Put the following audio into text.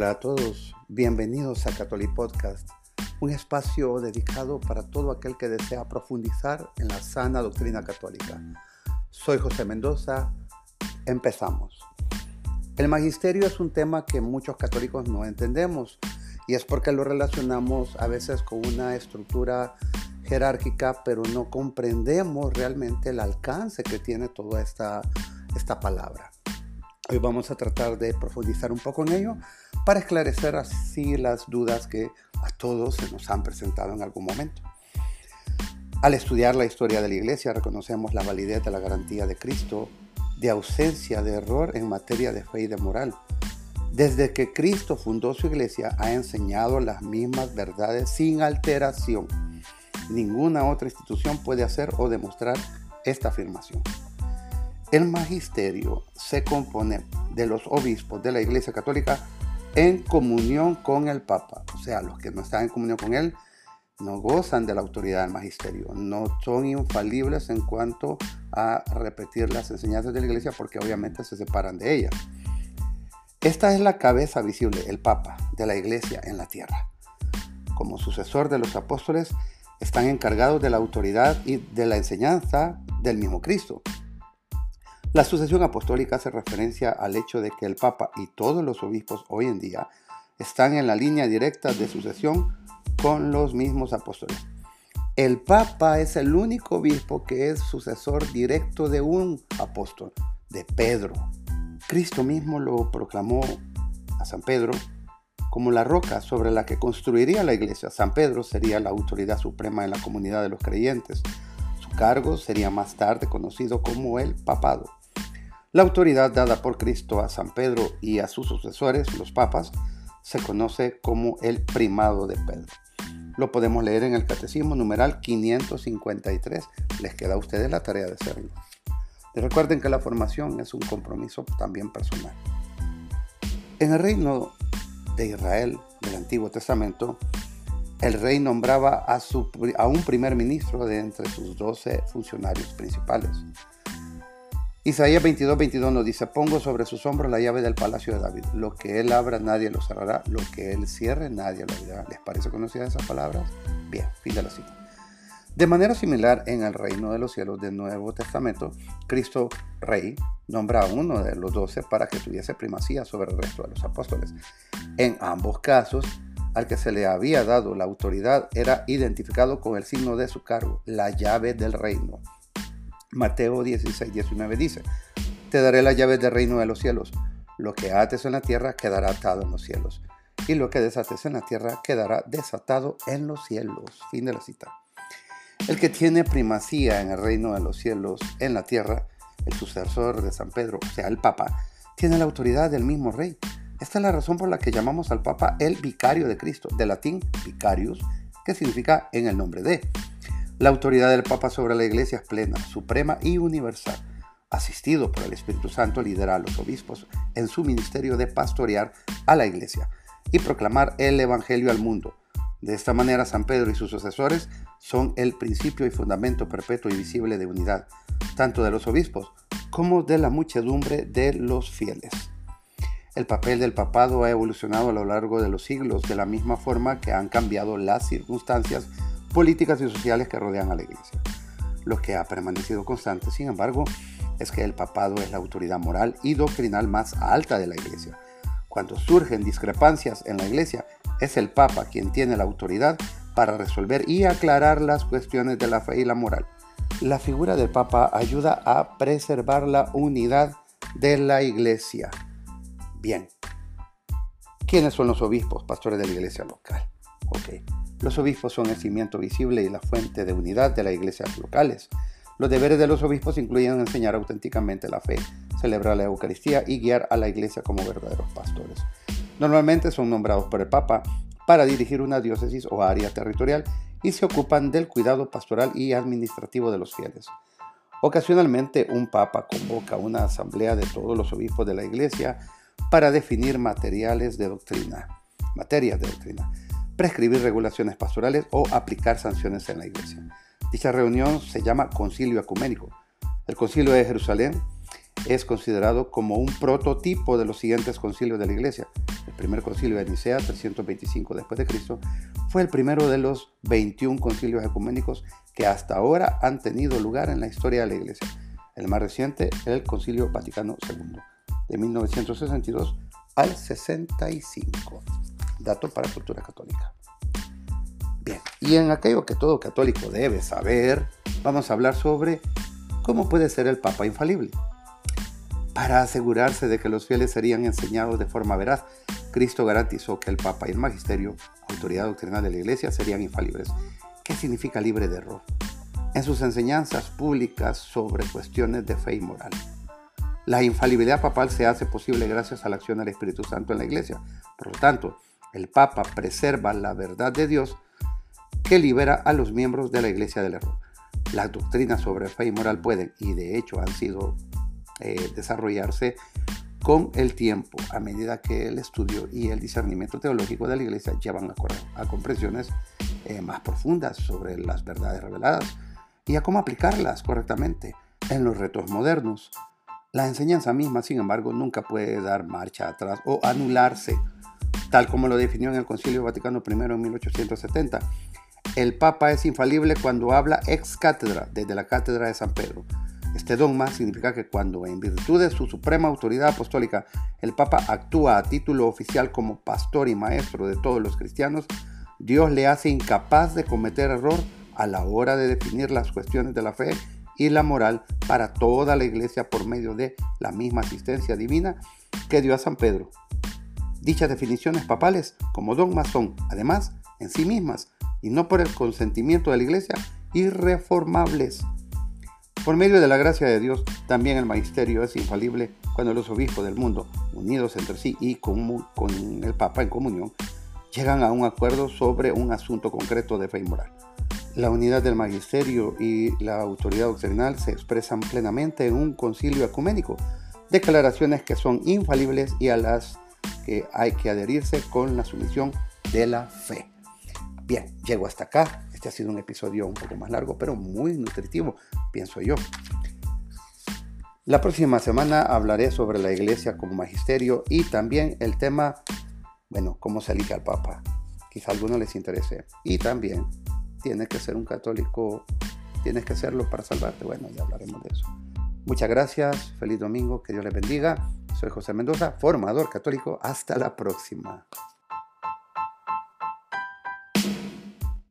Hola a todos, bienvenidos a Catholic Podcast, un espacio dedicado para todo aquel que desea profundizar en la sana doctrina católica. Soy José Mendoza, empezamos. El magisterio es un tema que muchos católicos no entendemos y es porque lo relacionamos a veces con una estructura jerárquica, pero no comprendemos realmente el alcance que tiene toda esta, esta palabra. Hoy vamos a tratar de profundizar un poco en ello para esclarecer así las dudas que a todos se nos han presentado en algún momento. Al estudiar la historia de la Iglesia reconocemos la validez de la garantía de Cristo de ausencia de error en materia de fe y de moral. Desde que Cristo fundó su Iglesia ha enseñado las mismas verdades sin alteración. Ninguna otra institución puede hacer o demostrar esta afirmación. El magisterio se compone de los obispos de la Iglesia Católica en comunión con el Papa. O sea, los que no están en comunión con él no gozan de la autoridad del magisterio, no son infalibles en cuanto a repetir las enseñanzas de la Iglesia porque obviamente se separan de ella. Esta es la cabeza visible, el Papa, de la Iglesia en la tierra. Como sucesor de los apóstoles, están encargados de la autoridad y de la enseñanza del mismo Cristo. La sucesión apostólica hace referencia al hecho de que el Papa y todos los obispos hoy en día están en la línea directa de sucesión con los mismos apóstoles. El Papa es el único obispo que es sucesor directo de un apóstol, de Pedro. Cristo mismo lo proclamó a San Pedro como la roca sobre la que construiría la iglesia. San Pedro sería la autoridad suprema en la comunidad de los creyentes. Su cargo sería más tarde conocido como el papado. La autoridad dada por Cristo a San Pedro y a sus sucesores, los papas, se conoce como el primado de Pedro. Lo podemos leer en el Catecismo numeral 553. Les queda a ustedes la tarea de hacerlo. Y recuerden que la formación es un compromiso también personal. En el reino de Israel del Antiguo Testamento, el rey nombraba a, a un primer ministro de entre sus doce funcionarios principales. Isaías 22, 22 nos dice, pongo sobre sus hombros la llave del palacio de David. Lo que él abra nadie lo cerrará, lo que él cierre nadie lo abrirá. ¿Les parece conocida esas palabras? Bien, fin de la cita. De manera similar, en el reino de los cielos del Nuevo Testamento, Cristo Rey nombra a uno de los doce para que tuviese primacía sobre el resto de los apóstoles. En ambos casos, al que se le había dado la autoridad era identificado con el signo de su cargo, la llave del reino. Mateo 16, 19 dice, Te daré la llave del reino de los cielos. Lo que ates en la tierra quedará atado en los cielos. Y lo que desates en la tierra quedará desatado en los cielos. Fin de la cita. El que tiene primacía en el reino de los cielos, en la tierra, el sucesor de San Pedro, o sea, el Papa, tiene la autoridad del mismo rey. Esta es la razón por la que llamamos al Papa el vicario de Cristo, de latín vicarius, que significa en el nombre de. La autoridad del Papa sobre la Iglesia es plena, suprema y universal. Asistido por el Espíritu Santo, lidera a los obispos en su ministerio de pastorear a la Iglesia y proclamar el Evangelio al mundo. De esta manera, San Pedro y sus sucesores son el principio y fundamento perpetuo y visible de unidad, tanto de los obispos como de la muchedumbre de los fieles. El papel del papado ha evolucionado a lo largo de los siglos de la misma forma que han cambiado las circunstancias políticas y sociales que rodean a la Iglesia. Lo que ha permanecido constante, sin embargo, es que el papado es la autoridad moral y doctrinal más alta de la Iglesia. Cuando surgen discrepancias en la Iglesia, es el Papa quien tiene la autoridad para resolver y aclarar las cuestiones de la fe y la moral. La figura del Papa ayuda a preservar la unidad de la Iglesia. Bien, ¿quiénes son los obispos, pastores de la Iglesia local? Ok. Los obispos son el cimiento visible y la fuente de unidad de las iglesias locales. Los deberes de los obispos incluyen enseñar auténticamente la fe, celebrar la Eucaristía y guiar a la iglesia como verdaderos pastores. Normalmente son nombrados por el Papa para dirigir una diócesis o área territorial y se ocupan del cuidado pastoral y administrativo de los fieles. Ocasionalmente un papa convoca una asamblea de todos los obispos de la iglesia para definir materiales de doctrina, materias de doctrina prescribir regulaciones pastorales o aplicar sanciones en la iglesia. Dicha reunión se llama Concilio Ecuménico. El Concilio de Jerusalén es considerado como un prototipo de los siguientes concilios de la Iglesia. El primer concilio de Nicea, 325 después de Cristo, fue el primero de los 21 concilios ecuménicos que hasta ahora han tenido lugar en la historia de la Iglesia. El más reciente, el Concilio Vaticano II, de 1962 al 65. Dato para cultura católica. Bien, y en aquello que todo católico debe saber, vamos a hablar sobre cómo puede ser el Papa infalible. Para asegurarse de que los fieles serían enseñados de forma veraz, Cristo garantizó que el Papa y el Magisterio, autoridad doctrinal de la Iglesia, serían infalibles. ¿Qué significa libre de error? En sus enseñanzas públicas sobre cuestiones de fe y moral. La infalibilidad papal se hace posible gracias a la acción del Espíritu Santo en la Iglesia. Por lo tanto, el Papa preserva la verdad de Dios que libera a los miembros de la Iglesia del error. Las doctrinas sobre fe y moral pueden, y de hecho han sido eh, desarrollarse con el tiempo, a medida que el estudio y el discernimiento teológico de la Iglesia llevan a, comprensiones eh, más profundas sobre las verdades reveladas y a cómo aplicarlas correctamente en los retos modernos. La enseñanza misma, sin embargo, nunca puede dar marcha atrás o anularse, tal como lo definió en el Concilio Vaticano I en 1870. El Papa es infalible cuando habla ex cátedra, desde la cátedra de San Pedro. Este dogma significa que cuando, en virtud de su suprema autoridad apostólica, el Papa actúa a título oficial como pastor y maestro de todos los cristianos, Dios le hace incapaz de cometer error a la hora de definir las cuestiones de la fe y la moral para toda la iglesia por medio de la misma asistencia divina que dio a San Pedro. Dichas definiciones papales como dogmas son, además, en sí mismas, y no por el consentimiento de la iglesia, irreformables. Por medio de la gracia de Dios, también el magisterio es infalible cuando los obispos del mundo, unidos entre sí y con, el Papa en comunión, llegan a un acuerdo sobre un asunto concreto de fe y moral. La unidad del magisterio y la autoridad doctrinal se expresan plenamente en un concilio ecuménico, declaraciones que son infalibles y a las que hay que adherirse con la sumisión de la fe. Bien, llego hasta acá. Este ha sido un episodio un poco más largo, pero muy nutritivo, pienso yo. La próxima semana hablaré sobre la iglesia como magisterio y también el tema, bueno, cómo se elige al Papa. Quizá a algunos les interese. Y también, tienes que ser un católico, tienes que serlo para salvarte. Bueno, ya hablaremos de eso. Muchas gracias, feliz domingo, que Dios les bendiga. Soy José Mendoza, formador católico. Hasta la próxima.